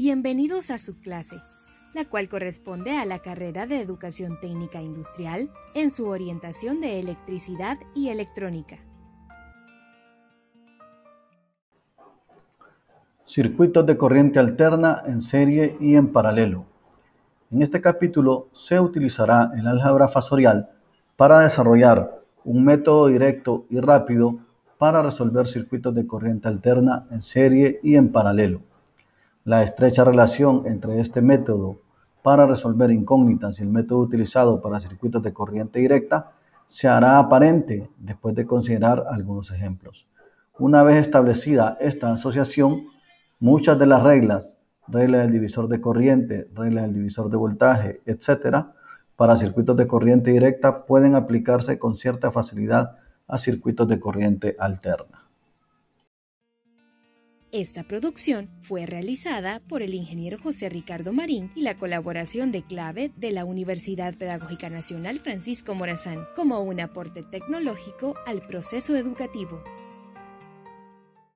Bienvenidos a su clase, la cual corresponde a la carrera de Educación Técnica Industrial en su orientación de electricidad y electrónica. Circuitos de corriente alterna en serie y en paralelo. En este capítulo se utilizará el álgebra fasorial para desarrollar un método directo y rápido para resolver circuitos de corriente alterna en serie y en paralelo. La estrecha relación entre este método para resolver incógnitas y el método utilizado para circuitos de corriente directa se hará aparente después de considerar algunos ejemplos. Una vez establecida esta asociación, muchas de las reglas, regla del divisor de corriente, regla del divisor de voltaje, etcétera, para circuitos de corriente directa pueden aplicarse con cierta facilidad a circuitos de corriente alterna. Esta producción fue realizada por el ingeniero José Ricardo Marín y la colaboración de clave de la Universidad Pedagógica Nacional Francisco Morazán como un aporte tecnológico al proceso educativo.